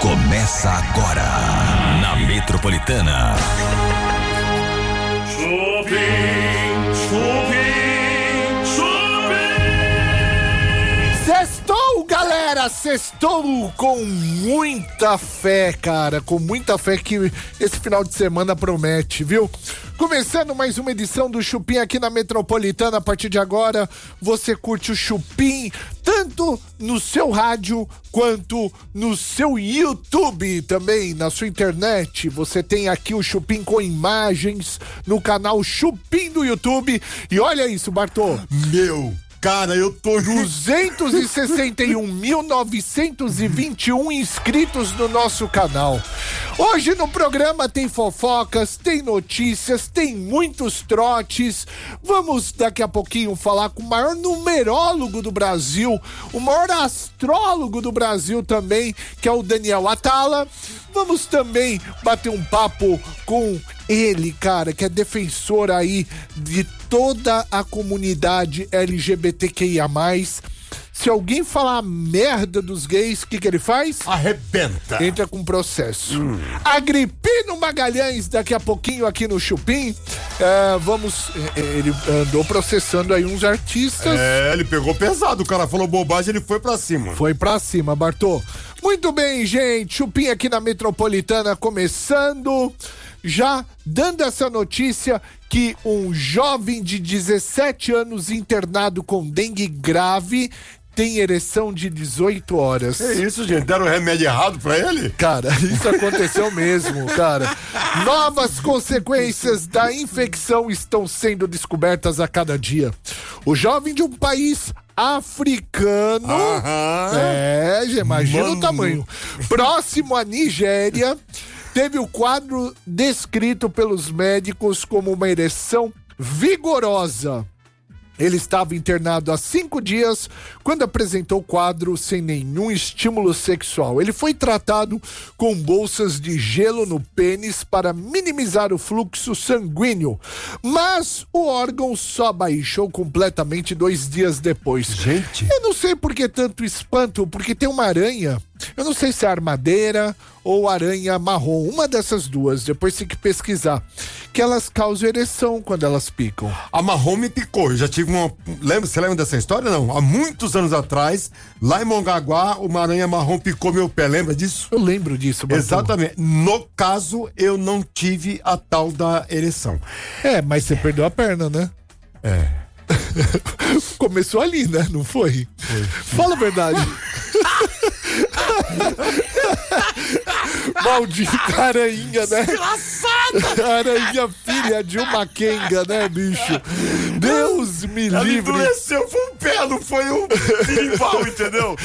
Começa agora na Metropolitana. Chupim, galera! Sextou com muita fé, cara. Com muita fé que esse final de semana promete, viu? Começando mais uma edição do Chupim aqui na Metropolitana. A partir de agora, você curte o Chupim tanto no seu rádio quanto no seu YouTube também, na sua internet. Você tem aqui o Chupim com imagens no canal Chupim do YouTube. E olha isso, Bartô. Meu, cara, eu tô 261.921 inscritos no nosso canal. Hoje no programa tem fofocas, tem notícias, tem muitos trotes. Vamos daqui a pouquinho falar com o maior numerólogo do Brasil, o maior astrólogo do Brasil também, que é o Daniel Atala. Vamos também bater um papo com ele, cara, que é defensor aí de toda a comunidade LGBTQIA. Se alguém falar merda dos gays, o que, que ele faz? arrebenta. Entra com processo. Agripino Magalhães, daqui a pouquinho aqui no Chupim. é, vamos. é, Ele andou processando aí uns artistas. É, ele pegou pesado, o cara falou bobagem, ele foi pra cima. Foi pra cima, Bartô. Muito bem, gente. Chupim aqui na Metropolitana começando. Já dando essa notícia que um jovem de 17 anos internado com dengue grave tem ereção de 18 horas. É isso, gente, deram o remédio errado pra ele? Cara, isso aconteceu mesmo, cara. Novas consequências da infecção estão sendo descobertas a cada dia. O jovem de um país africano. Aham. É, imagina o Mano. tamanho. Próximo à Nigéria, teve o quadro descrito pelos médicos como uma ereção vigorosa. Ele estava internado há cinco dias quando apresentou o quadro sem nenhum estímulo sexual. Ele foi tratado com bolsas de gelo no pênis para minimizar o fluxo sanguíneo, mas o órgão só baixou completamente dois dias depois. Gente. Eu não sei por que tanto espanto, porque tem uma aranha. Eu não sei se é armadeira ou aranha marrom, uma dessas duas, depois tem que pesquisar. Que elas causam ereção quando elas picam. A marrom me picou. Eu já tive uma. Lembra? Você lembra dessa história? Não. Há muitos anos atrás, lá em Mongaguá, uma aranha marrom picou meu pé. Lembra disso? Eu lembro disso. Exatamente. No caso, eu não tive a tal da ereção. É, mas você perdeu a perna, né? É. Começou ali, né? Não foi? Fala a verdade. Maldita aranha, né? Aranha filha de uma quenga, né, bicho? Deus me Ela livre. endureceu, foi um pé, não foi um birimbau, entendeu?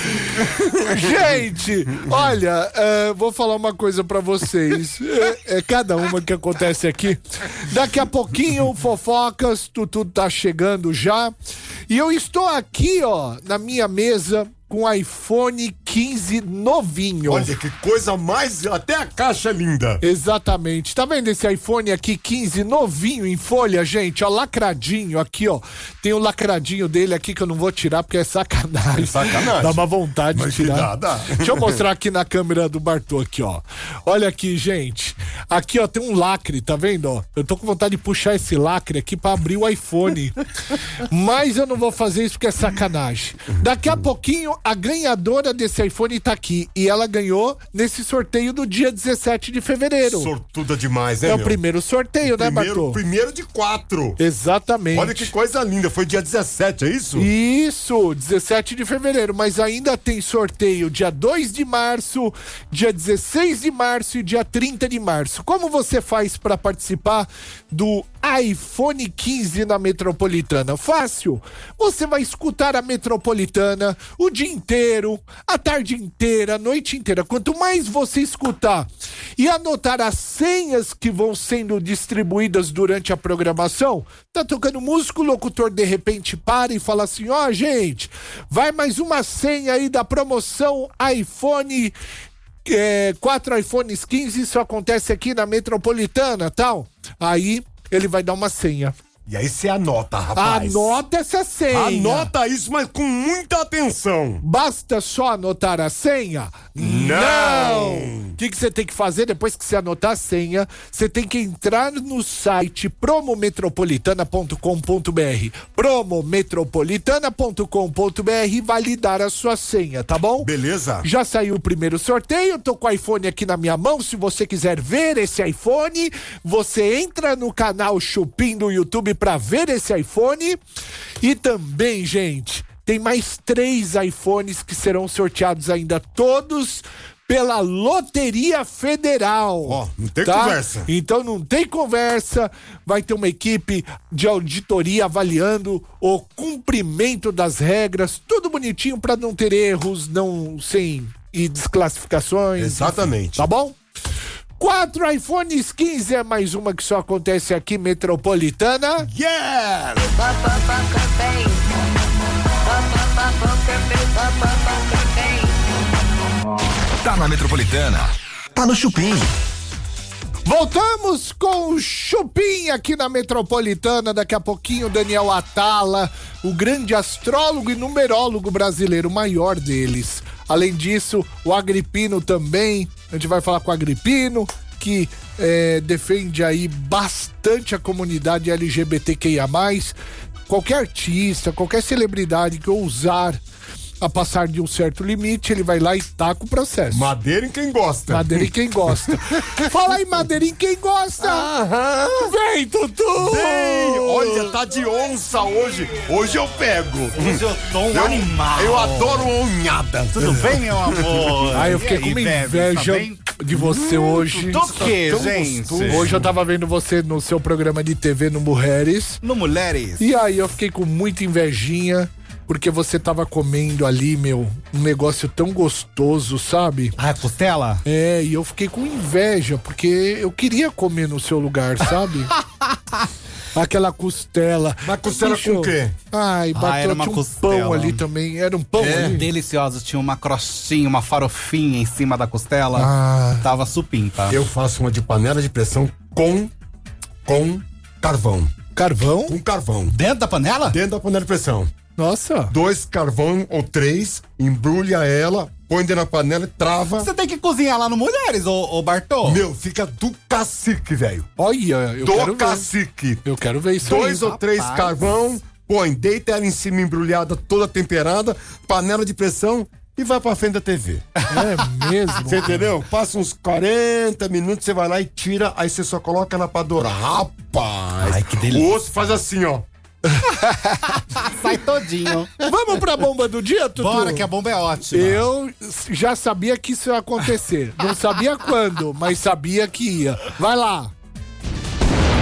Gente, olha, é, vou falar uma coisa pra vocês. É, é cada uma que acontece aqui. Daqui a pouquinho, fofocas, tudo tá chegando já. E eu estou aqui, ó, na minha mesa com o iPhone 15 novinho. Olha que coisa mais. Até a caixa é linda. Exatamente. Tá vendo esse iPhone aqui 15 novinho em folha, gente? Ó, lacradinho aqui, ó. Tem o lacradinho dele aqui que eu não vou tirar porque é sacanagem. É sacanagem. Dá uma vontade Mas de tirar. dá, dá. Deixa eu mostrar aqui na câmera do Bartô aqui, ó. Olha aqui, gente. Aqui, ó, tem um lacre, tá vendo, ó? Eu tô com vontade de puxar esse lacre aqui pra abrir o iPhone. Mas eu não vou fazer isso porque é sacanagem. Daqui a pouquinho, a ganhadora desse iPhone tá aqui. E ela ganhou nesse sorteio do dia 17 de fevereiro. Sortuda demais, né? É o meu? primeiro sorteio, né, primeiro, Bartô? primeiro de quatro. Exatamente. Olha que coisa linda. Foi dia 17, é isso? Isso, 17 de fevereiro, mas ainda tem sorteio dia 2 de março, dia 16 de março e dia 30 de março. Como você faz para participar do iPhone 15 na Metropolitana? Fácil. Você vai escutar a Metropolitana o dia inteiro, a tarde inteira, a noite inteira. Quanto mais você escutar e anotar as senhas que vão sendo distribuídas durante a programação, tá tocando música, o locutor de repente para e fala assim: ó, gente, vai mais uma senha aí da promoção iPhone. É, quatro iPhones 15, isso acontece aqui na metropolitana tal. Aí ele vai dar uma senha. E aí você anota, rapaz. Anota essa senha. Anota isso, mas com muita atenção. Basta só anotar a senha? Não! O que que você tem que fazer depois que você anotar a senha? Você tem que entrar no site promometropolitana.com.br promometropolitana.com.br e validar a sua senha, tá bom? Beleza? Já saiu o primeiro sorteio, tô com o iPhone aqui na minha mão. Se você quiser ver esse iPhone, você entra no canal Chupim do YouTube para ver esse iPhone. E também, gente, tem mais três iPhones que serão sorteados ainda todos pela Loteria Federal. Ó, não tem conversa. Então não tem conversa. Vai ter uma equipe de auditoria avaliando o cumprimento das regras, tudo bonitinho para não ter erros, não sem e desclassificações. Exatamente. enfim, tá bom? Quatro iPhones 15 é mais uma que só acontece aqui metropolitana. Yeah! Tá na Metropolitana. Tá no Chupim. Voltamos com o Chupim aqui na Metropolitana. Daqui a pouquinho, Daniel Atala, o grande astrólogo e numerólogo brasileiro, o maior deles. Além disso, o Agripino também. A gente vai falar com o Agripino, que eh, defende aí bastante a comunidade LGBTQIA. Qualquer artista, qualquer celebridade que ousar a passar de um certo limite, ele vai lá e taca o processo. Madeira em quem gosta. Madeira em quem gosta. Fala aí, Madeira em quem gosta. Vem, Tutu! Bem, olha, tá de onça hoje. Hoje eu pego. Hoje eu tô um Eu, animal. eu adoro unhada. Tudo bem, meu amor? Aí eu fiquei E com uma bebe, inveja tá de você hoje. Do que, tão gente? gostoso. Hoje eu tava vendo você no seu programa de TV no Mulheres. No Mulheres. E aí eu fiquei com muita invejinha. Porque você tava comendo ali, meu, um negócio tão gostoso, sabe? Ah, costela? É, e eu fiquei com inveja, porque eu queria comer no seu lugar, sabe? Aquela costela. Mas costela com o quê? Ai, bateu era uma tinha um costela. pão ali também. Era um pão É. ali. Deliciosos. Tinha uma crostinha, uma farofinha em cima da costela. Ah. Tava supimpa. Eu faço uma de panela de pressão com com carvão. Carvão? Com carvão. Dentro da panela? Dentro da panela de pressão. Nossa. Dois carvão ou três, embrulha ela, põe dentro da panela e trava. Você tem que cozinhar lá no Mulheres, ô, ô Bartô. Meu, fica do cacique, velho. Olha, eu Do quero ver. cacique. Eu quero ver isso Dois aí. ou três rapaz. carvão, põe, deita ela em cima embrulhada, toda temperada, panela de pressão e vai pra frente da TV. É mesmo. Você entendeu? Passa uns 40 minutos, você vai lá e tira, aí você só coloca ela pra dourar. Rapaz! Ai, que delícia. O osso faz assim, ó. Sai todinho. Vamos pra bomba do dia, Tutu? Bora, que a bomba é ótima. Eu já sabia que isso ia acontecer. Não sabia quando, mas sabia que ia. Vai lá.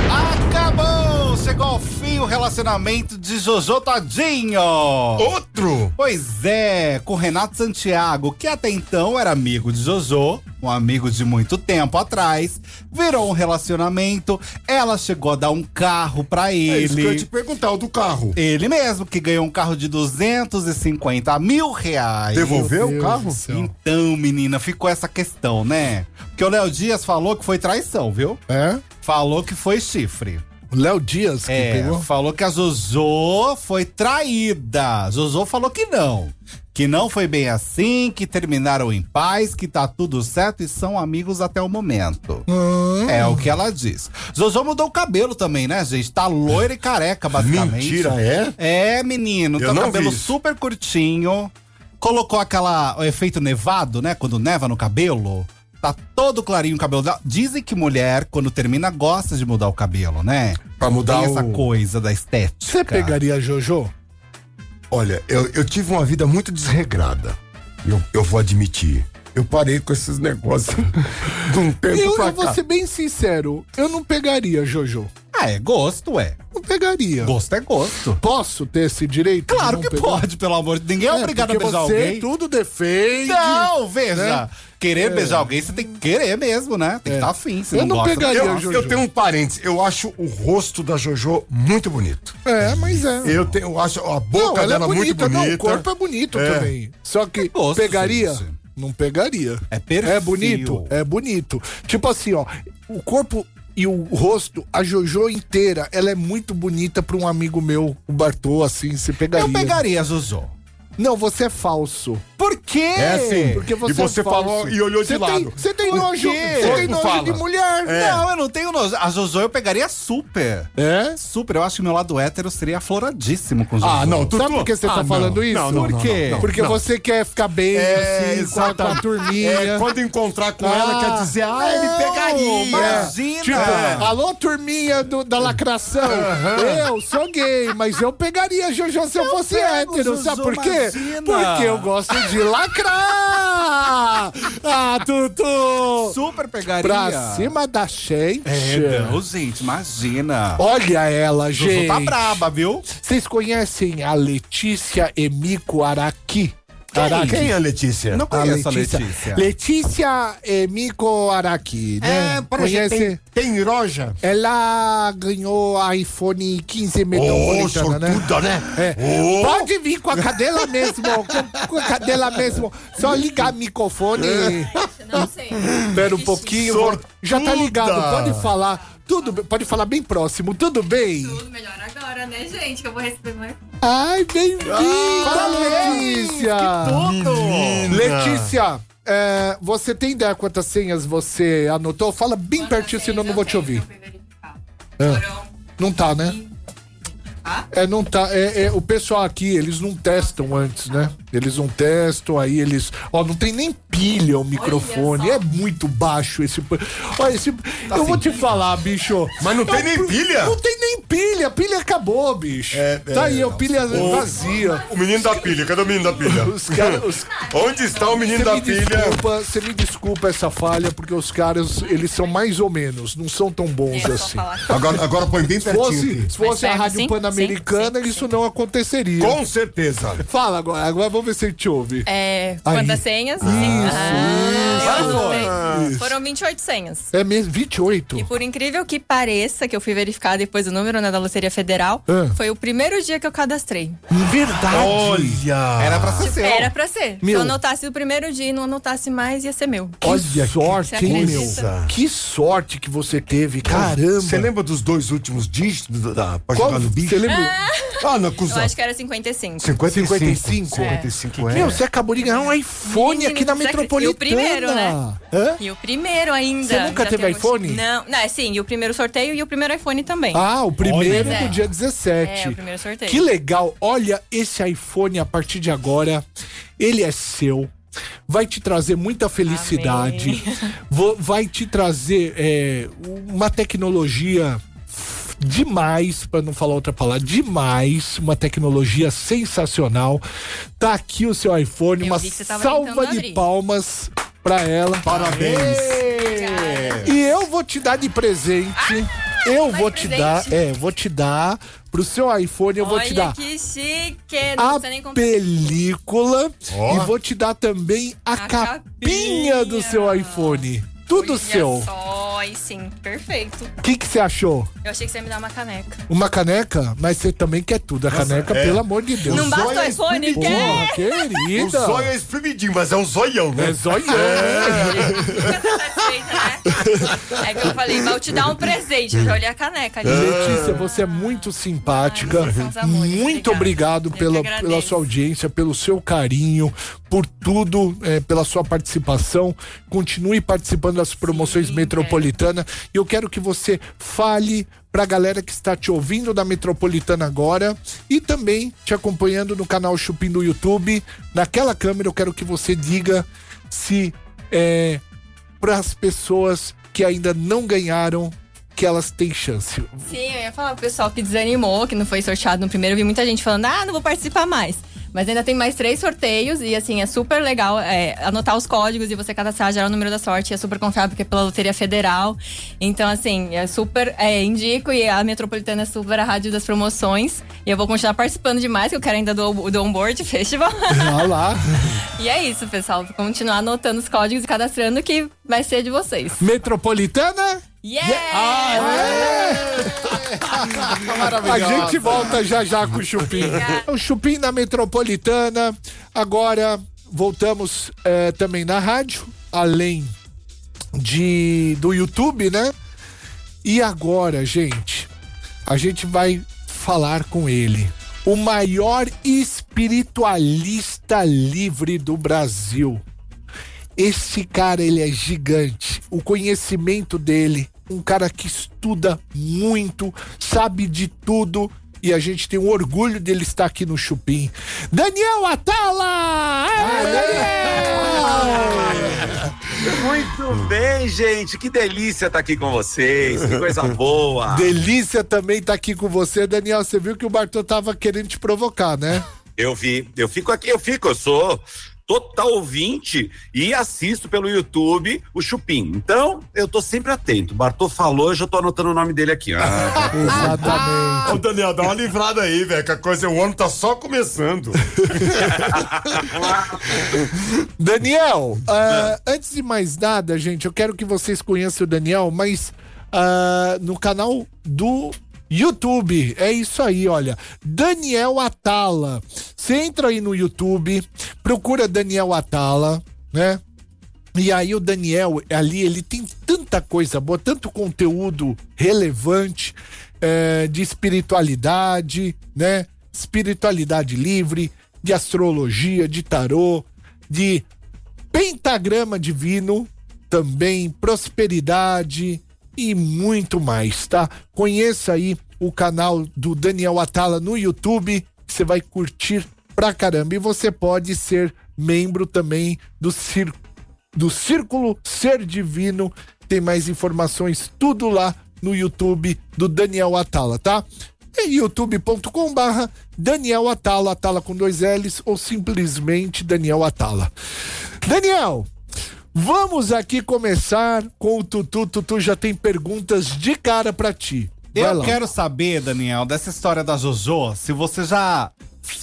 Acabou! Chegou ao fim o relacionamento de Jojo Todinho. Outro! Pois é, com Renato Santiago, que até então era amigo de Jojo, um amigo de muito tempo atrás, virou um relacionamento. Ela chegou a dar um carro pra É isso que eu ia te ele. perguntar, o do carro. Ele mesmo, que ganhou um carro de 250 mil reais. Devolveu o carro? Então, menina, ficou essa questão, né? Porque o Léo Dias falou que foi traição, viu? É? Falou que foi chifre. O Léo Dias que É, pegou. falou que a Jojo foi traída. Jojo falou que não. Que não foi bem assim, que terminaram em paz, que tá tudo certo e são amigos até o momento. Ah. É o que ela diz. Jojo mudou o cabelo também, né, gente? Tá loira e careca, basicamente. Mentira, é? É, menino. Eu o não cabelo super curtinho. Colocou aquela, o efeito nevado, né? Quando neva no cabelo. Tá todo clarinho o cabelo dela. Dizem que mulher, quando termina, gosta de mudar o cabelo, né? Pra mudar Tem essa o- coisa da estética. Você pegaria a Jojo? Olha, eu, eu tive uma vida muito desregrada. Eu, eu vou admitir. Eu parei com esses negócios de um tempo Eu, pra eu vou cá. ser bem sincero. Eu não pegaria Jojo. Ah, é gosto, é. Não pegaria. Gosto é gosto. Posso ter esse direito? de Claro não que pegar? pode, pelo amor de Deus. Ninguém é, É, obrigado a beijar você alguém. tudo defende. Não, veja. né? Querer beijar alguém, você tem que querer mesmo, né? Tem que estar afim. Se Eu não, não gosta, pegaria gosta. Jojo. Eu tenho um parênteses. Eu acho o rosto da Jojo muito bonito. É, mas é. Eu, tenho, eu acho a boca não, ela é dela bonita, muito bonita. não, o corpo é bonito É. também. Só que gosto, pegaria? gente. Não pegaria. É perfil. É bonito, é bonito. Tipo assim, ó, o corpo e o rosto, a Jojo inteira, ela é muito bonita pra um amigo meu, o Bartô, assim, você pegaria. Eu pegaria, Zuzô. Não, você é falso. Por quê? É sim. Porque você e você é falso. falou e olhou de Você tem- lado. Você tem nojo, você tem nojo fala. de mulher. Não, eu não tenho nojo. A Zozô eu pegaria super. É? Super. Eu acho que meu lado hétero seria afloradíssimo com Zozô. Ah, não, tu- Sabe por que você tá Ah, não. falando isso? Não, não, Por quê? não, não. Porque você quer ficar bem, É, assim, com a, com a exatamente. turminha. É, quando encontrar com ela, Ah, quer dizer, ah, ele pegaria. Imagina. Tipo, É. alô, turminha do- da lacração. Eu sou gay, mas eu pegaria a Jojo se eu, fosse hétero. Sabe por quê? Imagina. Porque eu gosto de lacrar. Ah, Tutu. Super pegaria. Pra cima da gente. É, não, gente, imagina. Olha ela, Zozô gente. tá braba, viu? Vocês conhecem a Letícia Emiko Araki? Araki. Quem é a Letícia? Não conheço a Letícia. Letícia. Letícia Emiko Araki, né? É, Conhece? tem, tem roja. Ela ganhou iPhone 15 Ô, metropolitana, né? sortuda, né? É. Ô. Pode vir com a cadela mesmo, com, com a cadela mesmo. Só ligar o microfone. Não sei. Espera um pouquinho. Sortuda. Já tá ligado, pode falar. Tudo, pode falar bem próximo. Tudo bem? Tudo melhor agora, né, gente? Que eu vou receber mais. Ai, bem-vinda, Letícia. Letícia, é, você tem ideia quantas senhas você anotou? Fala bem pertinho, senão eu não vou te ouvir. Foram. Não tá, né? É, não tá. É, é, o pessoal aqui, eles não testam antes, né? Eles não testam, aí eles. Ó, não tem nem pilha o microfone. É muito baixo esse. Olha, esse. eu vou te falar, bicho. Mas não tem nem pilha? Não tem nem pilha. A pilha acabou, bicho. É, tá é, aí, a pilha vazia. O menino da pilha, cadê o menino da pilha? Os caras. os- Onde está o menino Você da me pilha? desculpa, você me desculpa essa falha, porque os caras, eles são mais ou menos, não são tão bons É assim. Agora, agora põe bem Se pertinho fosse, aqui. se fosse a perto, Rádio? Pan-Americana, Sim, sim, isso não aconteceria. Com certeza. Fala agora, agora vamos ver se ele te ouve. É, Aí. quantas senhas? Sim. Ah, eu anotei. Foram 28 senhas. É mesmo, 28? E por incrível que pareça, que eu fui verificar depois o número né, da Loteria Federal, Ah. foi o primeiro dia que eu cadastrei. Verdade. Olha. Era pra ser seu. Era pra ser. Meu. Se eu anotasse o primeiro dia e não anotasse mais, ia ser meu. Olha, que sorte, Você hein, meu? Que sorte que você teve, caramba. Você lembra dos dois últimos dígitos da, da, pra Qual, jogar no bicho? você lembra? Ah, na Eu cuzão. acho que era 55. 55. 55? 55 é. Meu, você acabou de ganhar um iPhone Menino, aqui na? Metropolitana. E o primeiro, né? Hã? E o primeiro ainda. Você nunca Já teve um- iPhone? Não, não, é sim, e o primeiro sorteio e o primeiro iPhone também. Ah, o primeiro Olha. do dia 17. É, o primeiro sorteio. Que legal. Olha, esse iPhone a partir de agora, ele é seu. Vai te trazer muita felicidade. Vo- Vai te trazer é, uma tecnologia demais, para não falar outra palavra, demais, uma tecnologia sensacional. Tá aqui o seu iPhone, Eu uma salva de abrir. palmas pra ela. Parabéns. E eu vou te dar de presente. eu mais vou te presente? dar, é, vou te dar pro seu iPhone, eu vou Olha te dar que chique. Não a nem comprar. película Ó. e vou te dar também a, A capinha, capinha. do seu iPhone. Tudo Olha seu. Só, aí sim, perfeito. O que que você achou? Eu achei que você ia me dar uma caneca. Uma caneca? Mas você também quer tudo. A caneca, é. pelo amor de Deus. Não basta o é iPhone, espremidinho. quer? Porra, querida. O zóio é espremidinho, mas é um zoião, né? É zoião. Satisfeita, né? É que eu falei, vai te dar um presente. Eu já olhei a caneca ali. Letícia, você é muito simpática. Ai, amores, muito obrigado que pela, pela sua audiência, pelo seu carinho, por tudo, é, pela sua participação. Continue participando das promoções Sim, metropolitana. E eu quero que você fale pra galera que está te ouvindo da Metropolitana agora e também te acompanhando no canal Chupim do YouTube. Naquela câmera eu quero que você diga se é, para as pessoas que ainda não ganharam que elas têm chance. Sim, eu ia falar pro pessoal que desanimou, que não foi sorteado no primeiro. Eu vi muita gente falando, ah, não vou participar mais. Mas ainda tem mais três sorteios e, assim, é super legal é, anotar os códigos e você cadastrar já o número da sorte. É super confiável porque é pela Loteria Federal. Então, assim, é super. É, indico e a Metropolitana é super a rádio das promoções. E eu vou continuar participando demais, que eu quero ainda do, do Onboard Festival. Olha lá. e é isso, pessoal. Vou continuar anotando os códigos e cadastrando que vai ser de vocês. Metropolitana? Yeah! A gente volta já já com o Chupim. O Chupim na Metropolitana. Agora voltamos eh, também na rádio, além de do YouTube, né? E agora, gente, a gente vai falar com ele. O maior espiritualista livre do Brasil. Esse cara, ele é gigante. O conhecimento dele, um cara que estuda muito, sabe de tudo. E a gente tem um orgulho dele estar aqui no Chupim. Daniel Atala! Muito bem, gente. Que delícia estar aqui com vocês. Que coisa boa. Delícia também estar aqui com você, Daniel. Você viu que o Bartô tava querendo te provocar, né? Eu vi. Eu fico aqui, eu fico. Eu sou total ouvinte e assisto pelo YouTube o Chupim. Então, eu tô sempre atento. Bartô falou, eu já tô anotando o nome dele aqui. Ah, Exatamente. Ô, Daniel, dá uma livrada aí, velho, que a coisa, o ano tá só começando. Daniel, ah, antes de mais nada, gente, eu quero que vocês conheçam o Daniel, mas ah, no canal do YouTube, é isso aí, olha. Daniel Atala. Você entra aí no YouTube, procura Daniel Atala, né? E aí o Daniel, ali, ele tem tanta coisa boa, tanto conteúdo relevante eh, de espiritualidade, né? Espiritualidade livre, de astrologia, de tarô, de pentagrama divino, também prosperidade e muito mais, tá? Conheça aí o canal do Daniel Atala no YouTube, você vai curtir pra caramba. E você pode ser membro também do Círculo do Círculo Ser Divino. Tem mais informações tudo lá no YouTube do Daniel Atala, tá? É youtube.com barra Daniel Atala, Atala com dois L's ou simplesmente Daniel Atala. Daniel, vamos aqui começar com o Tutu. Tutu já tem perguntas de cara pra ti. Vai Eu lá. quero saber, Daniel, dessa história da Jojo, se você já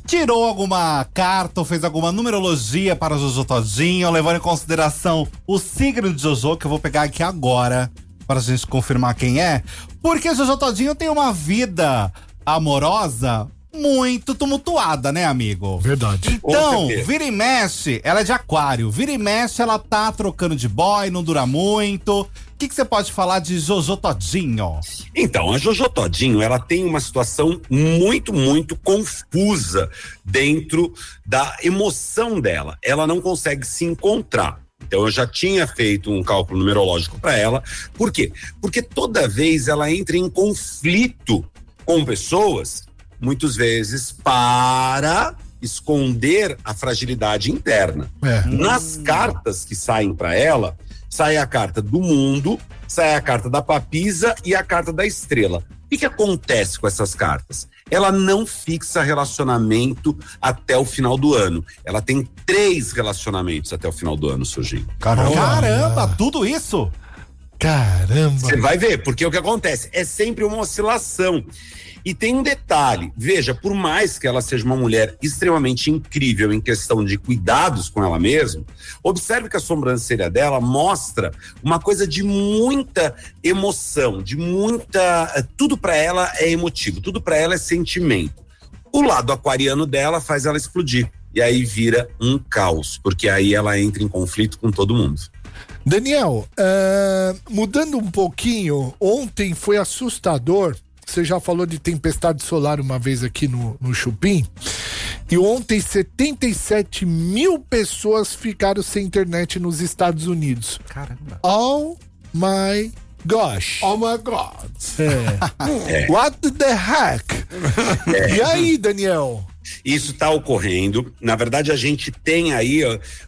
tirou alguma carta ou fez alguma numerologia para Jojo Todinho, levando em consideração o signo de Jojo, que eu vou pegar aqui agora para a gente confirmar quem é. Porque Jojo Todinho tem uma vida amorosa muito tumultuada, né, amigo? Verdade. Então, vira e mexe, ela é de aquário. Vira e mexe, ela tá trocando de boy, não dura muito. O que que você pode falar de Jojo Todinho? Então, a Jojo Todinho, ela tem uma situação muito, muito confusa dentro da emoção dela. Ela não consegue se encontrar. Então, eu já tinha feito um cálculo numerológico para ela. Por quê? Porque toda vez ela entra em conflito com pessoas, muitas vezes para esconder a fragilidade interna. É. Nas cartas que saem para ela, sai a carta do mundo, sai a carta da papisa e a carta da estrela. O que, que acontece com essas cartas? Ela não fixa relacionamento até o final do ano. Ela tem três relacionamentos até o final do ano, Sujinho. Caramba. Caramba, tudo isso? Caramba. Você vai ver, porque o que acontece? É sempre uma oscilação. E tem um detalhe: veja, por mais que ela seja uma mulher extremamente incrível em questão de cuidados com ela mesma, observe que a sobrancelha dela mostra uma coisa de muita emoção, de muita. eh, Tudo para ela é emotivo, tudo para ela é sentimento. O lado aquariano dela faz ela explodir. E aí vira um caos, porque aí ela entra em conflito com todo mundo. Daniel, ah, mudando um pouquinho, ontem foi assustador. Você já falou de tempestade solar uma vez aqui no, no Chupim. E ontem 77 mil pessoas ficaram sem internet nos Estados Unidos. Caramba. Oh my gosh. Oh my God. É. What the heck? E aí, Daniel? Isso está ocorrendo. Na verdade, a gente tem aí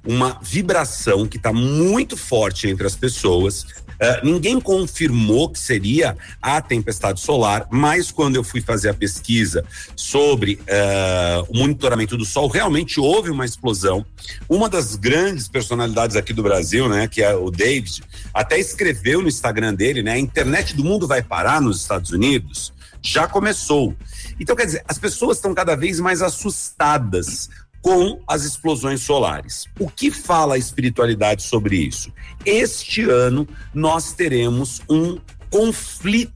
uma vibração que está muito forte entre as pessoas. Ah, ninguém confirmou que seria a tempestade solar, mas quando eu fui fazer a pesquisa sobre ah, o monitoramento do Sol, realmente houve uma explosão. Uma das grandes personalidades aqui do Brasil, né, que é o David, até escreveu no Instagram dele, né, a internet do mundo vai parar nos Estados Unidos. Já começou. Então, quer dizer, as pessoas estão cada vez mais assustadas com as explosões solares. O que fala a espiritualidade sobre isso? Este ano nós teremos um conflito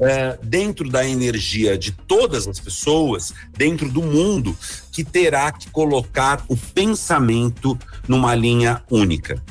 eh, dentro da energia de todas as pessoas, dentro do mundo, que terá que colocar o pensamento numa linha única.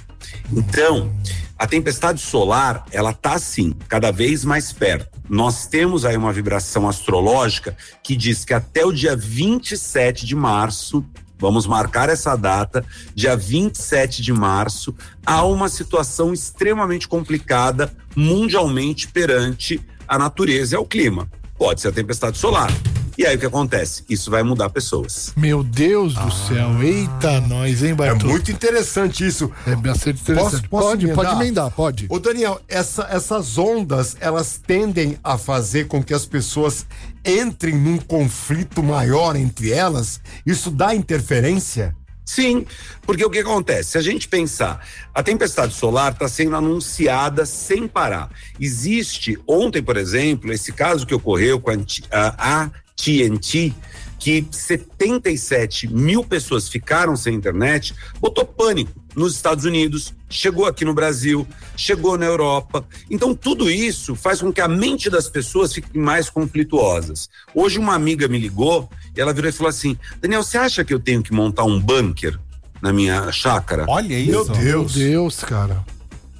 Então, A tempestade solar, ela tá assim, cada vez mais perto. Nós temos aí uma vibração astrológica que diz que até o dia 27 de março, vamos marcar essa data, dia 27 de março, há uma situação extremamente complicada mundialmente perante a natureza e ao clima. Pode ser a tempestade solar. E aí o que acontece? Isso vai mudar pessoas. Meu Deus do céu. Eita, nós, hein, É Bartô? muito interessante isso. É bastante interessante. Posso- posso pode, emendar? pode emendar, pode. Ô Daniel, essa- essas ondas, elas tendem a fazer com que as pessoas entrem num conflito maior entre elas? Isso dá interferência? Sim, porque o que acontece? Se a gente pensar, a tempestade solar está sendo anunciada sem parar. Existe, ontem, por exemplo, esse caso que ocorreu com a T- a AT&T, que 77 mil pessoas ficaram sem internet, botou pânico nos Estados Unidos, chegou aqui no Brasil, chegou na Europa. Então, tudo isso faz com que a mente das pessoas fique mais conflituosas. Hoje, uma amiga me ligou e ela virou e falou assim: Daniel, você acha que eu tenho que montar um bunker na minha chácara? Olha isso. Meu Deus, cara.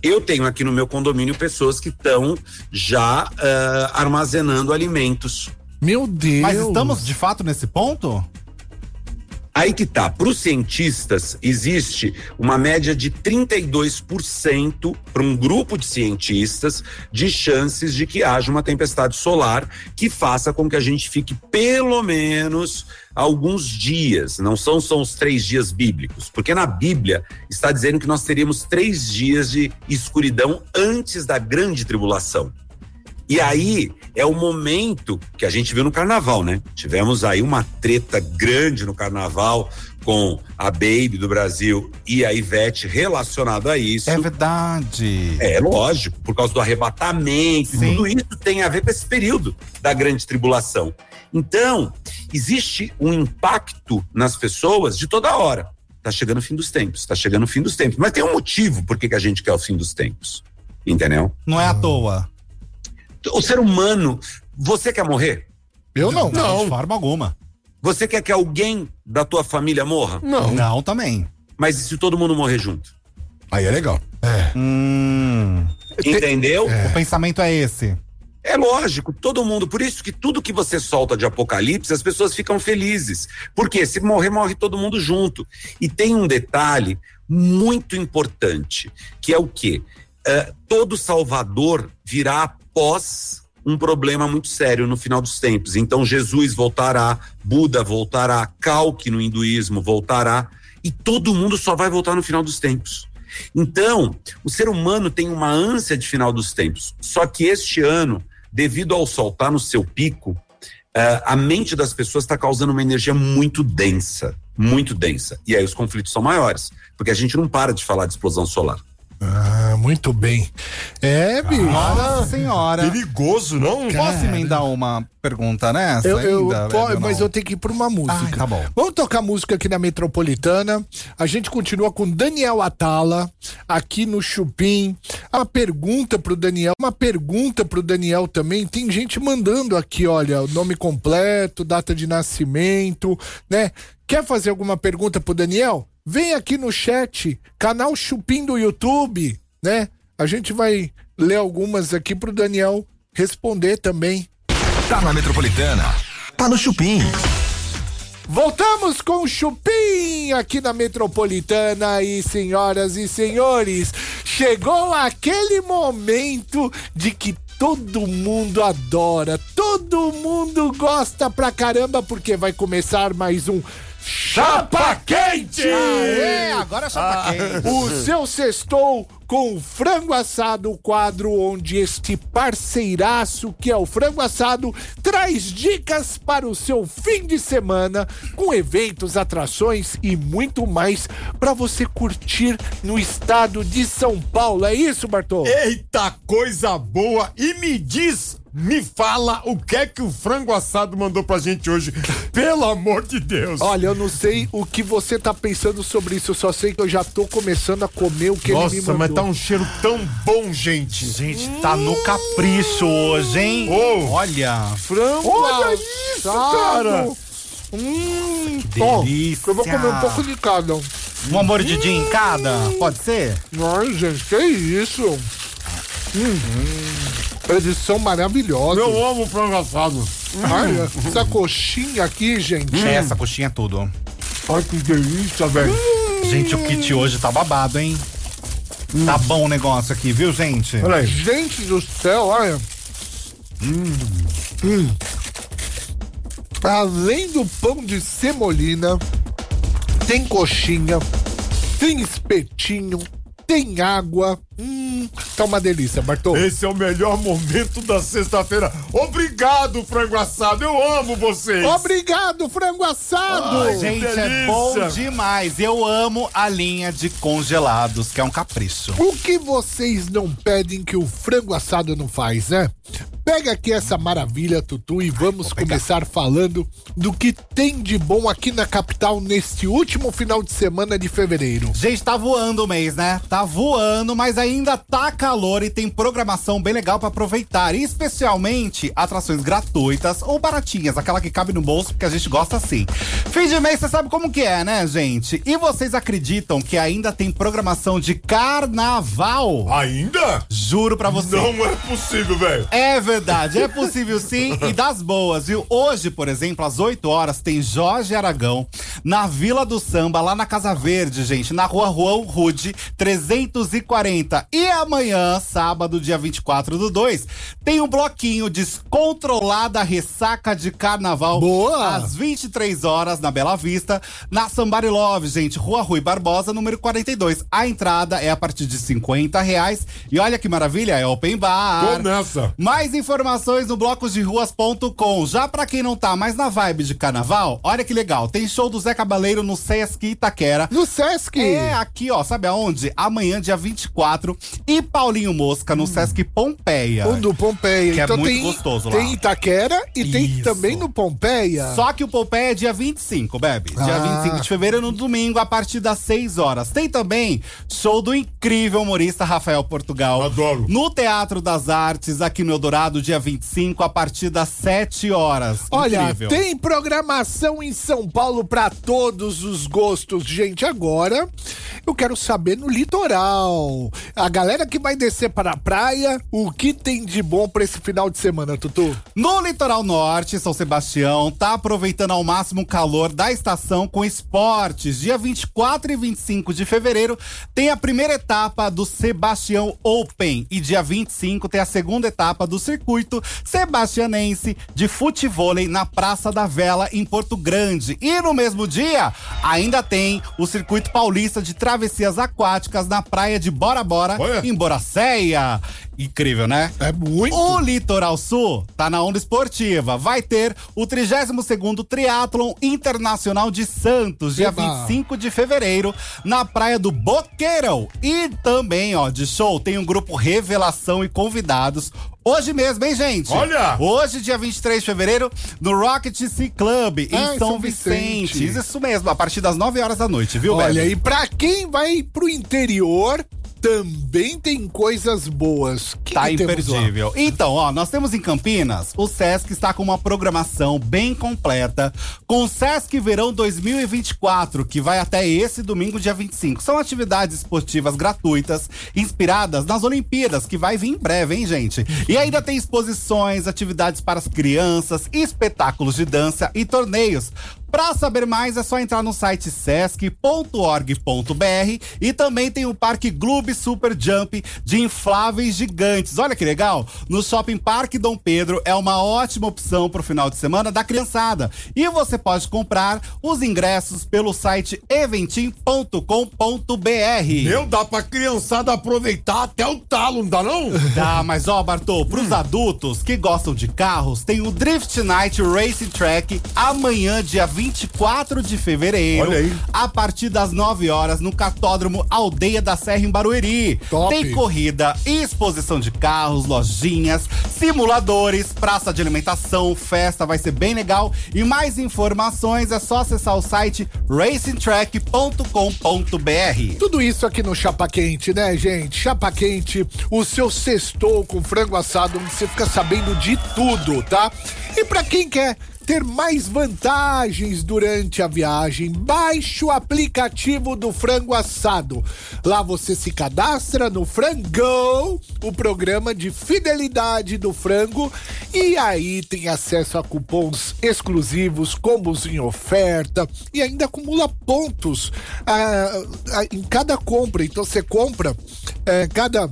Eu tenho aqui no meu condomínio pessoas que estão já ah, armazenando alimentos. Meu Deus. Mas estamos de fato nesse ponto? Aí que tá, para os cientistas existe uma média de 32% para um grupo de cientistas de chances de que haja uma tempestade solar que faça com que a gente fique pelo menos alguns dias, não são só os três dias bíblicos, porque na Bíblia está dizendo que nós teríamos três dias de escuridão antes da grande tribulação. E aí é o momento que a gente viu no carnaval, né? Tivemos aí uma treta grande no carnaval com a Baby do Brasil e a Ivete relacionado a isso. É verdade. É lógico, por causa do arrebatamento, Sim. tudo isso tem a ver com esse período da grande tribulação. Então, existe um impacto nas pessoas de toda hora. Tá chegando o fim dos tempos, tá chegando o fim dos tempos. Mas tem um motivo por que que a gente quer o fim dos tempos. Entendeu? Não é à toa. O ser humano, você quer morrer? Eu não. De forma alguma. Você quer que alguém da tua família morra? Não. Não, também. Mas e se todo mundo morrer junto? Aí é legal. Hum, Entendeu? O pensamento é esse. É lógico, todo mundo. Por isso que tudo que você solta de apocalipse, as pessoas ficam felizes. Porque se morrer, morre todo mundo junto. E tem um detalhe muito importante, que é o quê? Eh, todo Salvador virá após um problema muito sério no final dos tempos. Então Jesus voltará, Buda voltará, Kalki no hinduísmo voltará, e todo mundo só vai voltar no final dos tempos. Então, o ser humano tem uma ânsia de final dos tempos. Só que este ano, devido ao sol estar no seu pico, eh, a mente das pessoas está causando uma energia muito densa, muito densa. E aí os conflitos são maiores, porque a gente não para de falar de explosão solar. Ah, muito bem. É, bicho. Nossa senhora. Perigoso, não? Posso emendar uma pergunta nessa Eu, eu, ainda? mas não? eu tenho que ir por uma música. Ah, tá bom. Vamos tocar música aqui na Metropolitana. A gente continua com Daniel Atala aqui no Chupim. Uma pergunta pro Daniel, uma pergunta pro Daniel também. Tem gente mandando aqui, olha, o nome completo, data de nascimento, né? Quer fazer alguma pergunta pro Daniel? Vem aqui no chat, canal Chupim do YouTube, né? A gente vai ler algumas aqui pro Daniel responder também. Tá na Metropolitana. Tá no Chupim. Voltamos com o Chupim aqui na Metropolitana e senhoras e senhores, chegou aquele momento de que todo mundo adora, todo mundo gosta pra caramba porque vai começar mais um Chapa Quente! É, agora só pra quem? O seu sextou com o frango assado, o quadro onde este parceiraço que é o frango assado traz dicas para o seu fim de semana com eventos, atrações e muito mais para você curtir no estado de São Paulo. É isso, Bartô? Eita coisa boa! E me diz, me fala o que é que o frango assado mandou pra gente hoje. Pelo amor de Deus! Olha, eu não sei o que você tá pensando sobre isso, eu só sei que eu já tô começando a comer o que ele me Nossa, mandou. mas tá um cheiro tão bom, gente. Gente, tá no capricho hoje, hein? Ô. Olha. frango Olha isso, cara. Hum, Que ó, delícia. eu vou comer um pouco de cada. Uma mordidinha em cada, pode ser? Ai, gente, que isso? Hum. Eles são maravilhosos. Eu amo frango assado. Ai, essa coxinha aqui, gente. Essa coxinha é tudo. Ai, que delícia, velho. Gente, o kit hoje tá babado, hein? Tá bom o negócio aqui, viu, gente? Olha aí. Gente do céu, olha. Hum. Além do pão de semolina, tem coxinha, tem espetinho, tem água. Hum, tá uma delícia, Bartô. Esse é o melhor momento da sexta-feira. Obrigado, frango assado. Eu amo vocês. Obrigado, frango assado! Ai, Gente, é delícia. bom demais. Eu amo a linha de congelados, que é um capricho. O que vocês não pedem que o frango assado não faz, né? Pega aqui essa maravilha, Tutu, e vamos começar falando do que tem de bom aqui na capital neste último final de semana de fevereiro. Gente, tá voando o mês, né? Tá voando, mas ainda tá calor e tem programação bem legal pra aproveitar. Especialmente atrações gratuitas ou baratinhas, aquela que cabe no bolso, porque a gente gosta assim. Fim de mês, você sabe como que é, né, gente? E vocês acreditam que ainda tem programação de carnaval? Ainda? Juro pra você. Não é possível, velho. É verdade, é possível sim e das boas, viu? Hoje, por exemplo, às 8 horas, tem Jorge Aragão na Vila do Samba, lá na Casa Verde, gente, na rua Juan Rude, 340. E amanhã, sábado, dia 24 do 2, tem um bloquinho descontrolada ressaca de carnaval. Boa! Às 23 horas, na Bela Vista, na Somebody Love, gente, Rua Rui Barbosa, número 42. A entrada é a partir de 50 reais. E olha que maravilha, é open bar. Tô nessa. Mais informações no blocosderuas.com. Já pra quem não tá mais na vibe de carnaval, olha que legal. Tem show do Zé Cabaleiro no Sesc Itaquera. No Sesc! É, aqui, ó, sabe aonde? Amanhã, dia 24. E Paulinho Mosca no Sesc Pompeia. O do Pompeia. Que é então muito tem, gostoso lá. Tem Itaquera e tem Isso. também no Pompeia. Só que o Pompeia é dia 25, Bebe. Dia Ah. 25 de fevereiro, no domingo, a partir das 6 horas. Tem também show do incrível humorista Rafael Portugal. Adoro. No Teatro das Artes, aqui no Eldorado, dia 25, a partir das 7 horas. Olha, incrível. tem programação em São Paulo pra todos os gostos, gente. Agora, eu quero saber no litoral. A galera que vai descer para a praia, o que tem de bom pra esse final de semana, Tutu? No litoral norte, São Sebastião tá aproveitando ao máximo o calor da estação com esportes. Dia 24 e 25 de fevereiro tem a primeira etapa do Sebastião Open e dia 25 tem a segunda etapa do circuito sebastianense de futevôlei na Praça da Vela em Porto Grande. E no mesmo dia ainda tem o circuito paulista de travessias aquáticas na praia de Bora Bora Olha. em Boracéia. Incrível, né? É muito. O Litoral Sul tá na onda esportiva. Vai ter o 32º Triatlon Internacional de Santos, dia Eba. 25 de fevereiro, na praia do Boqueirão. E também, ó, de show, tem um grupo Revelação e convidados. Hoje mesmo, hein, gente? Olha! Hoje, dia 23 de fevereiro, no Rocket Sea Club, em em São, São Vicente. Vicente. Isso mesmo, a partir das 9 horas da noite, viu, Olha, Bebe? e pra quem vai pro interior, também tem coisas boas. Que Tá que imperdível. Então, ó, nós temos em Campinas, o Sesc está com uma programação bem completa, com o Sesc Verão 2024, que vai até esse domingo, dia 25. São atividades esportivas gratuitas, inspiradas nas Olimpíadas, que vai vir em breve, hein, gente? E ainda tem exposições, atividades para as crianças, espetáculos de dança e torneios. Pra saber mais é só entrar no site sesc.org.br e também tem o Parque Gloob Super Jump de infláveis gigantes. Olha que legal! No Shopping Parque Dom Pedro é uma ótima opção pro final de semana da criançada. E você pode comprar os ingressos pelo site eventim.com.br. Meu, dá pra criançada aproveitar até o talo, não dá não? Tá, mas ó, Bartô, pros adultos que gostam de carros, tem o Drift Night Racing Track amanhã, dia 24 de fevereiro. Olha aí. A partir das 9 horas no Cartódromo Aldeia da Serra em Barueri. Top. Tem corrida, exposição de carros, lojinhas, simuladores, praça de alimentação, festa, vai ser bem legal. E mais informações é só acessar o site racingtrack.com.br. Tudo isso aqui no Chapa Quente, né, gente? Chapa Quente, o seu sextou com frango assado, onde você fica sabendo de tudo, tá? E pra quem quer ter mais vantagens durante a viagem, baixe o aplicativo do Frango Assado. Lá você se cadastra no Frangão, o programa de fidelidade do frango, e aí tem acesso a cupons exclusivos, combos em oferta e ainda acumula pontos ah, ah, em cada compra. Então você compra eh, cada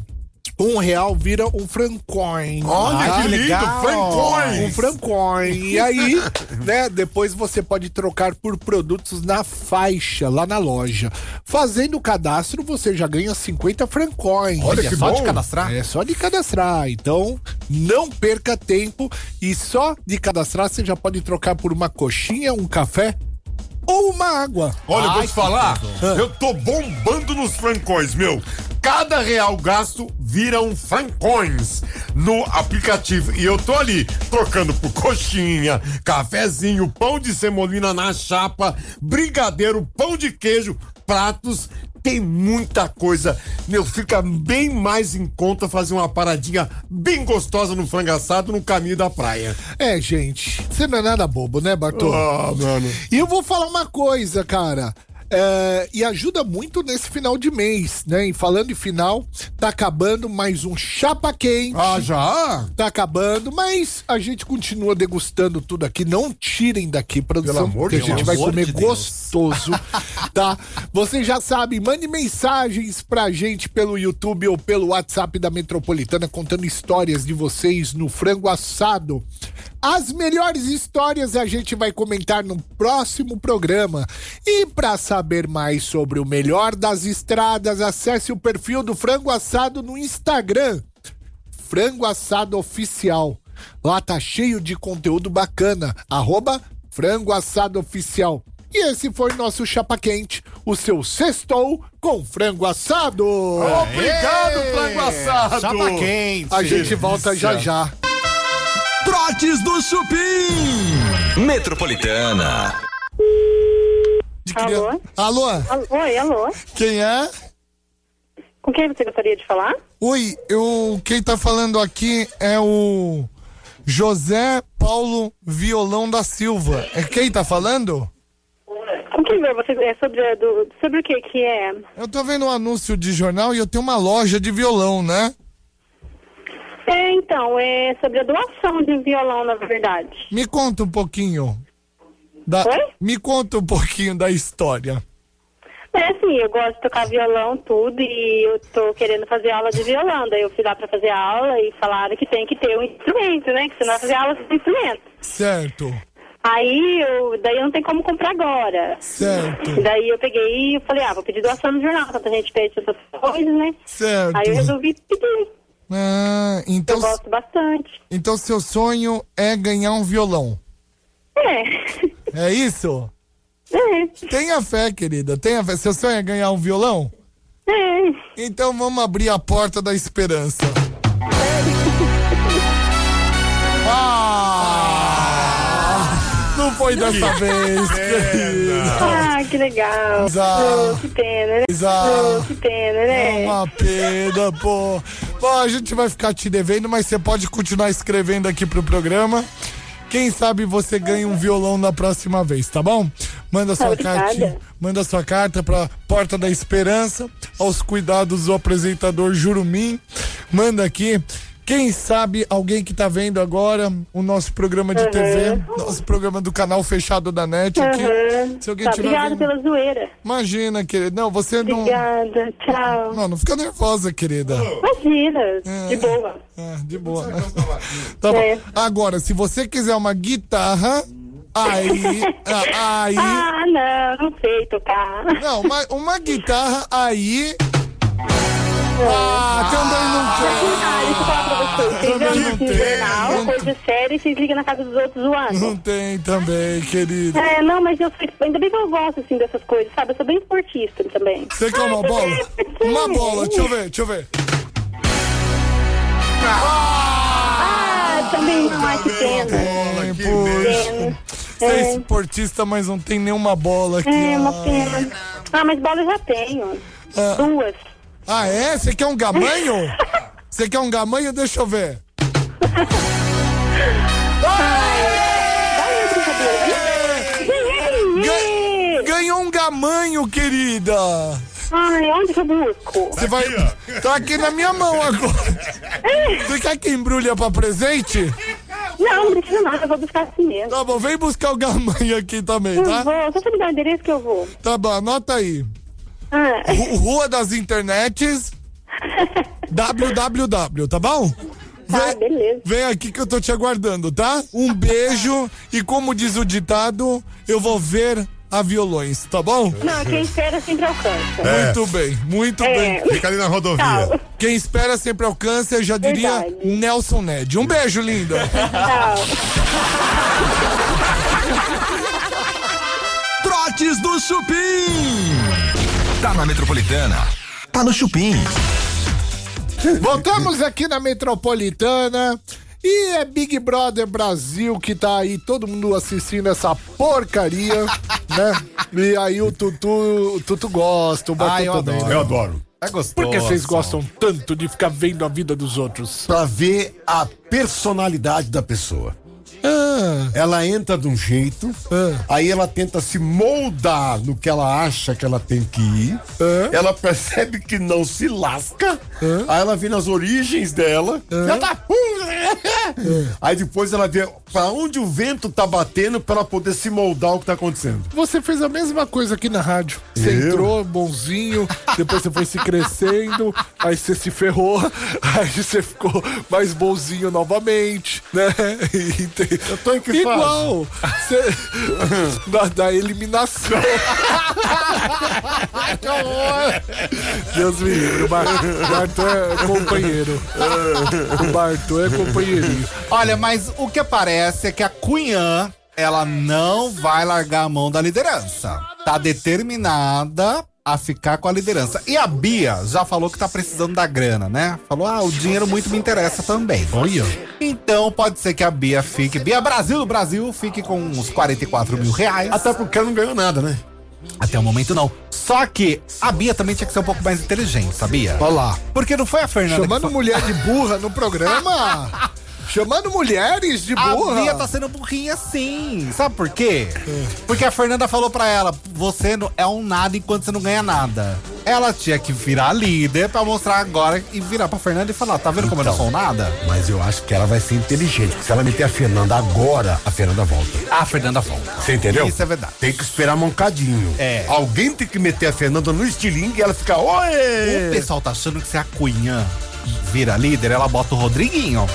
um real vira um francoin. Olha tá? que lindo, legal. francões. Um francoin. E aí, né, depois você pode trocar por produtos na faixa, lá na loja. Fazendo o cadastro, você já ganha 50 francoins. Olha É que só bom. de cadastrar? É só de cadastrar. Então, não perca tempo e só de cadastrar você já pode trocar por uma coxinha, um café ou uma água. Olha, eu vou Ai, te falar, eu tô bombando nos francões, meu. Cada real gasto vira um francões no aplicativo. E eu tô ali trocando por coxinha, cafezinho, pão de semolina na chapa, brigadeiro, pão de queijo, pratos. Tem muita coisa. Meu, fica bem mais em conta fazer uma paradinha bem gostosa no frango assado no caminho da praia. É, gente, você não é nada bobo, né, Bartô? Ah, mano. E eu vou falar uma coisa, cara. É, e ajuda muito nesse final de mês, né? E falando em final, tá acabando mais um chapa quente. Ah, já? Tá acabando, mas a gente continua degustando tudo aqui. Não tirem daqui, produção, Pelo amor porque de a gente Deus. vai comer de gostoso, tá? Você já sabe, mande mensagens pra gente pelo YouTube ou pelo WhatsApp da Metropolitana contando histórias de vocês no frango assado. As melhores histórias a gente vai comentar no próximo programa. E para saber mais sobre o melhor das estradas, acesse o perfil do Frango Assado no Instagram. Frango Assado Oficial. Lá tá cheio de conteúdo bacana. Arroba Frango Assado Oficial. E esse foi nosso Chapa Quente, o seu sextou com frango assado. Obrigado, frango assado. Chapa quente. A gente volta já já. Trotes do Chupim. Metropolitana. Alô? Alô? Alô? Oi, alô? Quem é? Com quem você gostaria de falar? Oi, eu quem tá falando aqui é o José Paulo Violão da Silva. É quem tá falando? Com quem você é sobre, do, sobre o que que é? Eu tô vendo um anúncio de jornal e eu tenho uma loja de violão, né? É, então, é sobre a doação de violão, na verdade. Me conta um pouquinho. Da... Oi? Me conta um pouquinho da história. É assim, eu gosto de tocar violão, tudo, e eu tô querendo fazer aula de violão. Daí eu fui lá pra fazer aula e falaram que tem que ter um instrumento, né? Que você não vai fazer aula sem instrumento. Certo, Aí eu, daí não tem como comprar agora. certo, Daí eu peguei e falei, ah, vou pedir doação no jornal, tanta gente pede essas coisas, né? certo. Aí eu resolvi pedir. Ah, então, Eu gosto bastante. então seu sonho é ganhar um violão. É. É isso? É. Tenha fé, querida. Tenha fé. Seu sonho é ganhar um violão? É. Então vamos abrir a porta da esperança. Ah! Não foi dessa vez, querida. Ah, que legal. Exato. Oh, que pena, né? Exato. Oh, que pena, né? É uma pena, pô. Bom, a gente vai ficar te devendo, mas você pode continuar escrevendo aqui pro programa. Quem sabe você ganha um violão na próxima vez, tá bom? Manda sua carta, manda sua carta pra Porta da Esperança, aos cuidados do apresentador Jurumim. Manda aqui. Quem sabe alguém que tá vendo agora o nosso programa de TV, nosso programa do canal fechado da NET aqui. Aham. Se alguém Tá, tiver obrigada vendo, pela zoeira. imagina, querida. Não, você não Obrigada. Tchau. não, não fica nervosa, querida. Imagina. De boa. É, de boa, né? Tá bom. É. Agora, se você quiser uma guitarra, aí. ah, aí. Ah, não, não sei tocar. Não, uma, uma guitarra aí. Ah, também não Ah, deixa eu falar pra vocês. Vocês Também andam não assim, tem, jornal, não coisa séria, e vocês ligam na casa dos outros tem. zoando. Não tem também, querida. É, não, mas eu sei, ainda bem que eu gosto assim dessas coisas, sabe? Eu sou bem esportista também. Você quer uma bola? Uma bola, deixa eu ver, deixa eu ver. Ah, também não, que pena. Ai, puxa. Pena. Você é É, esportista, mas não tem nenhuma bola aqui. é uma ah. pena. Ah, mas bola eu já tenho. Ah. Duas. Ah, é? Você quer um gamanho? Você quer um gamanho? Deixa eu ver. Ganhou um gamanho, querida! Ai, onde que eu busco? Você vai. Tá aqui na minha mão agora. Você quer que embrulha pra presente? Não, não precisa nada, eu vou buscar assim mesmo. Tá bom, vem buscar o gamanho aqui também, tá? Eu vou, só você me dar o endereço que eu vou. Tá bom, anota aí. Ah, Ru- Rua das Internets. www, tá bom? tá, Vem- beleza. Vem aqui que eu tô te aguardando, tá? Um beijo e como diz o ditado, eu vou ver a violões, tá bom? Não, quem espera sempre alcança. Muito bem, muito É. bem. Fica ali na rodovia. Tchau. Quem espera sempre alcança, eu já diria Verdade. Nelson Ned. Um beijo, linda. Tchau. Trotes do Chupim. Tá na Metropolitana. Tá no Chupim. Voltamos aqui na Metropolitana. E é Big Brother Brasil que tá aí, todo mundo assistindo essa porcaria, né? E aí o Tutu, o Tutu gosta, o Batu Ah, eu também. adoro. Eu adoro. É gostoso. Por que vocês gostam tanto de ficar vendo a vida dos outros? Pra ver a personalidade da pessoa. Ah, Ela entra de um jeito, Ah. aí ela tenta se moldar no que ela acha que ela tem que ir. Ah. Ela percebe que não se lasca. Aí ela vê nas origens dela. Filha da puta! Aí depois ela vê pra onde o vento tá batendo pra ela poder se moldar o que tá acontecendo. você fez a mesma coisa aqui na rádio. Você Eu? entrou bonzinho, depois você foi se crescendo, aí você se ferrou, aí você ficou mais bonzinho novamente, né? E tem- Que Igual! Você- da, da eliminação. Que horror! Deus me livre, o Bar- o Bartô é companheiro. O Bartô é companheirinho. Olha, mas o que parece é que a Cunhã, ela não vai largar a mão da liderança. Tá determinada a ficar com a liderança. E a Bia já falou que tá precisando da grana, né? Falou, ah, o dinheiro muito me interessa também. Olha. Então pode ser que a Bia fique, Bia Brasil do Brasil, fique com uns 44 mil reais. Até porque ela não ganhou nada, né? Até o momento não. Só que a Bia também tinha que ser um pouco mais inteligente, sabia? Olha lá. Porque não foi a Fernanda que Chamando fa- mulher de burra no programa? Chamando mulheres de A burra? Bia tá sendo burrinha sim. Sabe por quê? Porque a Fernanda falou pra ela: você não é um nada enquanto você não ganha nada. Ela tinha que virar líder pra mostrar agora e virar pra Fernanda e falar: tá vendo como eu não sou um nada? Mas eu acho que ela vai ser inteligente. porque Se ela meter a Fernanda agora, a Fernanda volta. A Fernanda volta. Você entendeu? Isso é verdade. Tem que esperar mancadinho. É. Alguém tem que meter a Fernanda no estilingue e ela fica, O oi! pessoal tá achando que se a Cunhã vira líder, ela bota o Rodriguinho.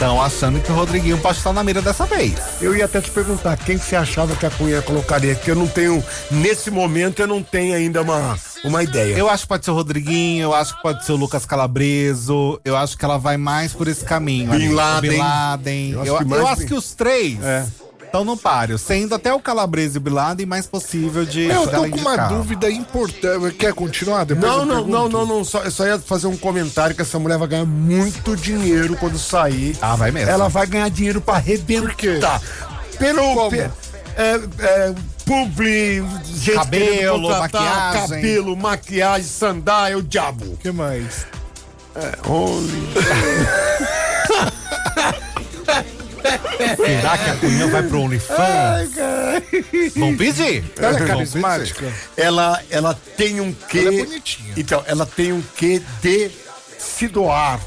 Estão achando que o Rodriguinho pode estar na mira dessa vez. Eu ia até te perguntar, quem que você achava que a Cunha colocaria? Que eu não tenho, nesse momento, eu não tenho ainda uma, uma ideia. Eu acho que pode ser o Rodriguinho, eu acho que pode ser o Lucas Calabreso, eu acho que ela vai mais por esse caminho. Bin Laden. Bin Laden. Eu Eu, acho eu que acho, mais Bin- que os três É. estão no páreo, sendo até o Calabreso e mais possível de Eu tô com uma dúvida importante. Quer continuar? Depois Não, eu não, não, não, não. Só, eu só ia fazer um comentário que essa mulher vai ganhar muito dinheiro quando sair. Ah, vai mesmo. Ela vai ganhar dinheiro pra arrebentar. quê? Pelo. Como? pe- é, é, publi, gente Cabelo, maquiagem. cabelo, maquiagem, sandália, o diabo. O que mais? Será que a Cunhã vai pro OnlyFans? Vão pedir. Ela é carismática? Ela, ela tem um quê. Ela é bonitinha. Então, ela tem um quê de se doar.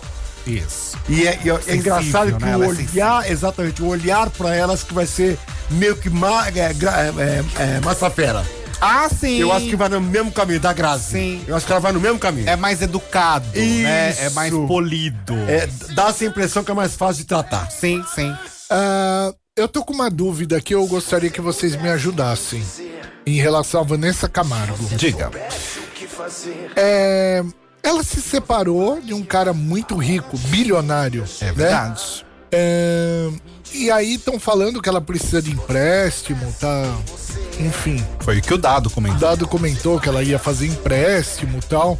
Isso. E é, e é- é engraçado que né? o Ela é olhar, exatamente, o olhar pra elas que vai ser meio que ma, é, é, é, é, massa fera. Ah, sim. Eu acho que vai no mesmo caminho da Grazi. Sim. Eu acho que ela vai no mesmo caminho. é mais educado, né? É Isso. mais polido. É, dá essa impressão que é mais fácil de tratar. Sim, sim. Ah, eu tô com uma dúvida que eu gostaria que vocês me ajudassem em relação a Vanessa Camargo. Diga. É, ela se separou de um cara muito rico, bilionário. É né? verdade. É, e aí estão falando que ela precisa de empréstimo, tá? Enfim, Foi o que o Dado o comentou. Dado comentou que ela ia fazer empréstimo e tal.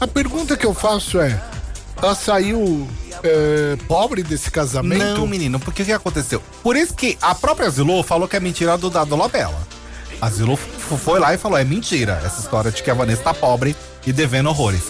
A pergunta que eu faço é: ela saiu é, pobre desse casamento? Não, menino, porque o que aconteceu? Por isso que a própria Zilô falou que é mentira do Dado Labella. A Zilô f- foi lá e falou: é mentira essa história de que a Vanessa tá pobre e devendo horrores.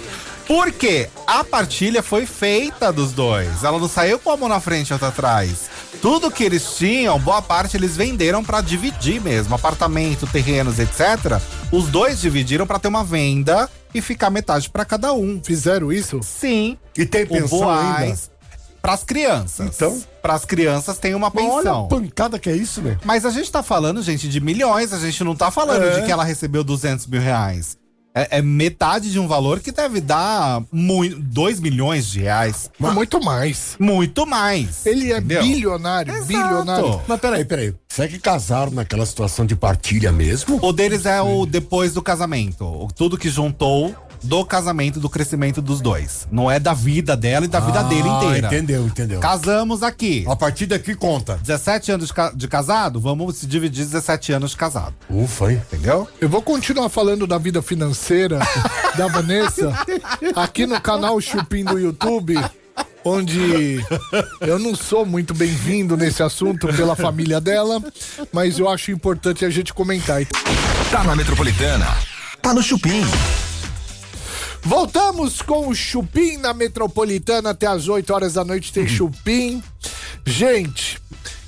Porque a partilha foi feita dos dois. Ela não saiu com a mão na frente e outra atrás. Tudo que eles tinham, boa parte eles venderam pra dividir mesmo, apartamento, terrenos, etc. Os dois dividiram pra ter uma venda e ficar metade pra cada um. Fizeram isso? Sim. E tem pensão ainda? Boaz pras crianças. Então? Pras crianças tem uma Mas olha pensão. a pancada que é isso, né? Mas a gente tá falando, gente, de milhões. A gente não tá falando É. de que ela recebeu 200 mil reais. É, é metade de um valor que deve dar 2 milhões de reais. Mas muito mais. Muito mais. Ele é entendeu? bilionário, Exato. bilionário. Mas peraí, peraí. Será que casaram naquela situação de partilha mesmo? O deles é o depois do casamento. Tudo que juntou do casamento, do crescimento dos dois. Não é da vida dela e da vida dele inteira. Ah, Entendeu, entendeu. Casamos aqui. A partir daqui conta. 17 anos de casado, vamos se dividir 17 anos de casado. Ufa, hein? Entendeu? Eu vou continuar falando da vida financeira da Vanessa aqui no canal Chupim do YouTube, onde eu não sou muito bem-vindo nesse assunto pela família dela, mas eu acho importante a gente comentar. Tá na Metropolitana. Tá no Chupim. Voltamos com o Chupim na Metropolitana até as 8 horas da noite tem Chupim. Gente,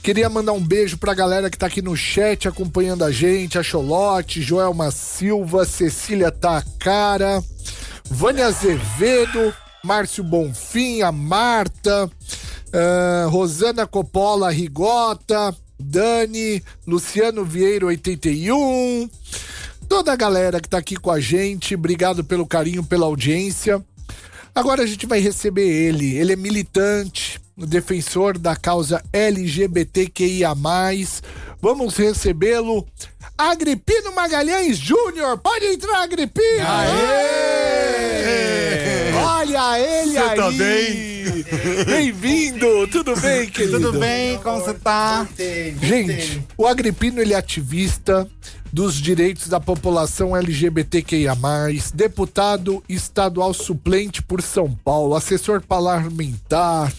queria mandar um beijo pra galera que tá aqui no chat acompanhando a gente, a Cholote, Joelma Silva, Cecília Tacara, Vânia Azevedo, Márcio Bonfim, a Marta, ah, Rosana Coppola Rigota, Dani, Luciano Vieira 81, toda a galera que tá aqui com a gente, obrigado pelo carinho, pela audiência. Agora a gente vai receber ele. Ele é militante, defensor da causa LGBTQIA. Vamos recebê-lo. Agripino Magalhães Júnior. Pode entrar, Agripino! Aê! Olha ele Cê aí! tá Bem-vindo! Tudo bem, querido? Tudo bem? Como você tá? Gente, o Agripino ele é ativista dos direitos da população LGBTQIA+, deputado estadual suplente por São Paulo, assessor parlamentar,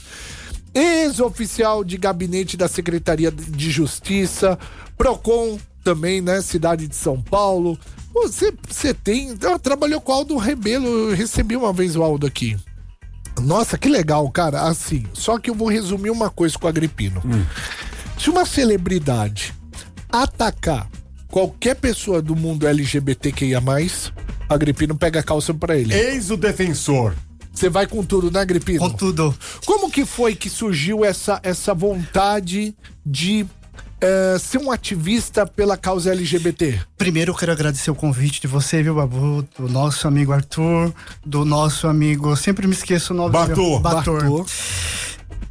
ex-oficial de gabinete da Secretaria de Justiça, Procon também, né, cidade de São Paulo. Você, você tem, ah, trabalhou com o Aldo Rebelo, eu recebi uma vez o Aldo aqui. Nossa, que legal, cara. Assim, só que eu vou resumir uma coisa com o Agripino. Se uma celebridade atacar qualquer pessoa do mundo LGBTQIA, Agripino pega a calça pra ele. Eis o defensor. Você vai com tudo, né, Agripino? Com tudo. Como que foi que surgiu essa, essa vontade de eh, ser um ativista pela causa LGBT? Primeiro eu quero agradecer o convite de você, viu, Babu? Do nosso amigo Arthur, do nosso amigo. eu Sempre me esqueço o nome Bator. Bator. Bator.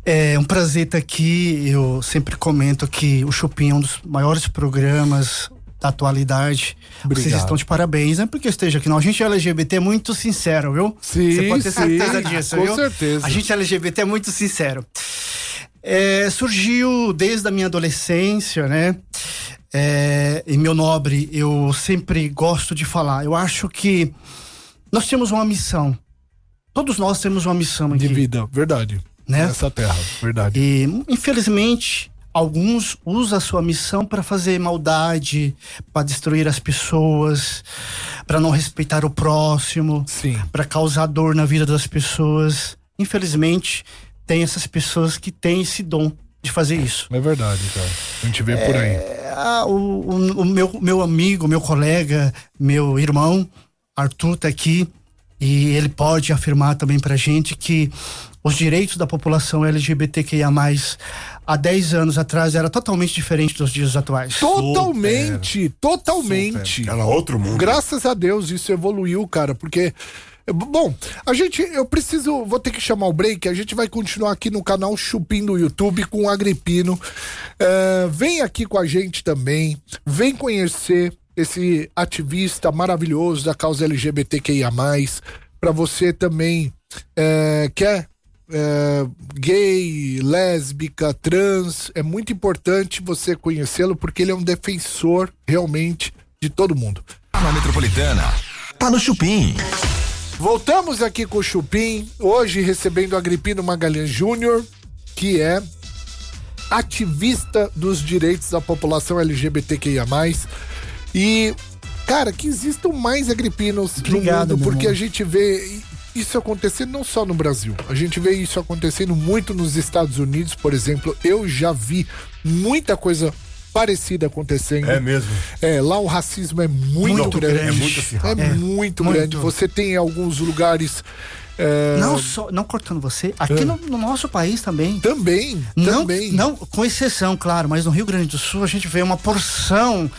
É um prazer estar aqui. Eu sempre comento que o Chupim é um dos maiores programas da atualidade. Vocês Obrigado. estão de parabéns, né? Porque eu esteja aqui. Não, a gente LGBT é muito sincero, viu? Sim, Você pode ter sim, certeza disso, com viu? certeza. A gente LGBT é muito sincero. É, surgiu desde a minha adolescência, né? É, e meu nobre, eu sempre gosto de falar. Eu acho que nós temos uma missão. Todos nós temos uma missão aqui. De vida, verdade. Né? Nessa terra, verdade. E, infelizmente, alguns usam a sua missão para fazer maldade, para destruir as pessoas, para não respeitar o próximo, para causar dor na vida das pessoas. Infelizmente, tem essas pessoas que têm esse dom de fazer isso. É verdade, cara. A gente vê por aí. É, ah, o, o- o meu, meu amigo, meu colega, meu irmão, Arthur tá aqui e ele pode afirmar também pra gente que os direitos da população LGBTQIA+, há 10 anos atrás era totalmente diferente dos dias atuais. Totalmente, totalmente. Era outro mundo. Graças a Deus isso evoluiu, cara, porque bom, a gente eu preciso, vou ter que chamar o break, a gente vai continuar aqui no canal Chupim do YouTube com o Agripino. É, vem aqui com a gente também, vem conhecer esse ativista maravilhoso da causa LGBTQIA+, para você também é, quer é, gay, lésbica, trans, é muito importante você conhecê-lo porque ele é um defensor realmente de todo mundo. Na Metropolitana. Tá no Chupim. Voltamos aqui com o Chupim, hoje recebendo o Agripino Magalhães Júnior, que é ativista dos direitos da população LGBTQIA+. E, cara, que existam mais Agripinos Obrigado, no mundo, porque irmão. a gente vê... isso acontecendo não só no Brasil. A gente vê isso acontecendo muito nos Estados Unidos, por exemplo. Eu já vi muita coisa parecida acontecendo. É mesmo. É, lá o racismo é muito, Muito grande. grande. É muito. É É, muito, muito. grande. Você tem em alguns lugares. é, Não só, não cortando você, aqui no, no nosso país também. Também, Não, também. não, com exceção, claro, mas no Rio Grande do Sul a gente vê uma porção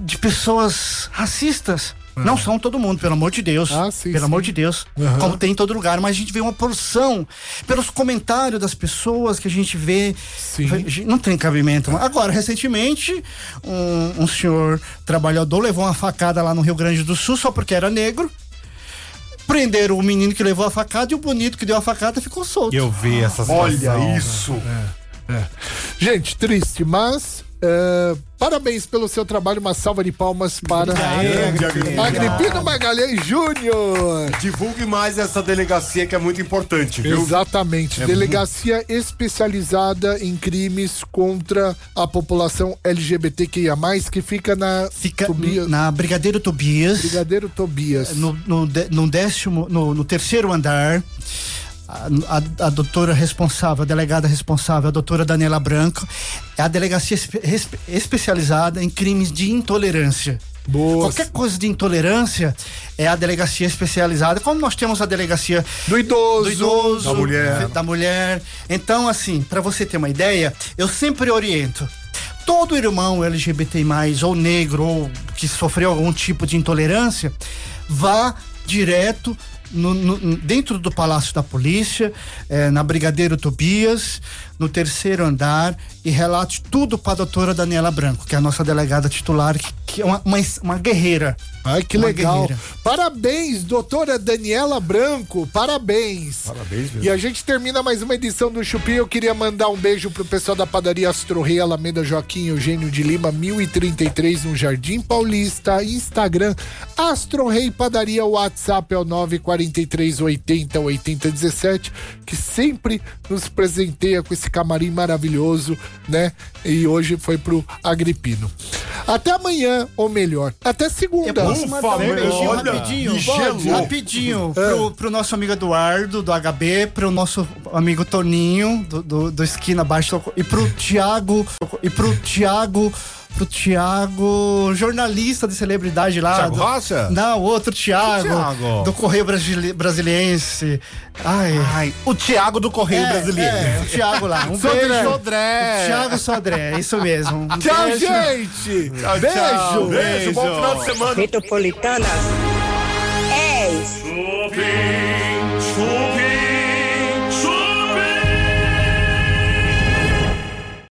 de pessoas racistas. Não são todo mundo, pelo amor de Deus. Ah, sim, pelo sim. amor de Deus. Aham. Como tem em todo lugar, mas a gente vê uma porção pelos comentários das pessoas que a gente vê. Sim. Não tem cabimento. Agora, recentemente, um, um senhor trabalhador levou uma facada lá no Rio Grande do Sul só porque era negro. Prenderam o menino que levou a facada e o bonito que deu a facada ficou solto. Eu vi essa situação. Olha isso. Gente, triste, mas. É, parabéns pelo seu trabalho. Uma salva de palmas para Grande Agripino. Agripino Magalhães Júnior. Divulgue mais essa delegacia que é muito importante, viu? Exatamente. Delegacia especializada em crimes contra a população LGBTQIA, que fica na Fica Tobias- na Brigadeiro Tobias. Brigadeiro Tobias. no, no, de- no décimo, no, no terceiro andar, a, a- a doutora responsável, a delegada responsável, a doutora Daniela Branco, é a delegacia espe- especializada em crimes de intolerância. Boa. Qualquer coisa de intolerância é a delegacia especializada. Como nós temos a delegacia Do idoso. do idoso, Da mulher. da mulher. Então, assim, para você ter uma ideia, eu sempre oriento. Todo irmão LGBT+, ou negro, ou que sofreu algum tipo de intolerância, vá direto no- no- dentro do Palácio da Polícia, eh, na Brigadeiro Tobias, no terceiro andar, e relate tudo para a doutora Daniela Branco, que é a nossa delegada titular, que, é uma, uma, uma guerreira. Ai, que Uma legal. guerreira. Parabéns, doutora Daniela Branco. Parabéns. Parabéns mesmo. E a gente termina mais uma edição do Chupi. Eu queria mandar um beijo pro pessoal da padaria Astro Rei, Alameda Joaquim Eugênio de Lima, 1033, no Jardim Paulista. Instagram, Astro Rei Padaria. O WhatsApp é o 943 80 80 17, que sempre nos presenteia com esse camarim maravilhoso, né? E hoje foi pro Agripino. Até amanhã, ou melhor, até segunda. posso mandar um beijinho olha, rapidinho? Pode? Rapidinho. Pro, pro nosso amigo Eduardo, do HB, pro nosso amigo Toninho, do, do, do Esquina Baixo, e pro Tiago, e pro Tiago, pro Tiago, jornalista de celebridade lá. Thiago do- Rocha? Não, outro Tiago, Thiago? do Correio Brasile- Brasiliense. Ai. Ai, o Thiago do Correio É, Brasileiro. É, o Thiago lá. Um Sodré. beijo. Sodré. Thiago Sodré, isso mesmo. Um Tchau, beijo. gente! Tchau, Beijo! tchau. Beijo, bom final de semana. Metropolitana 10. Chupim.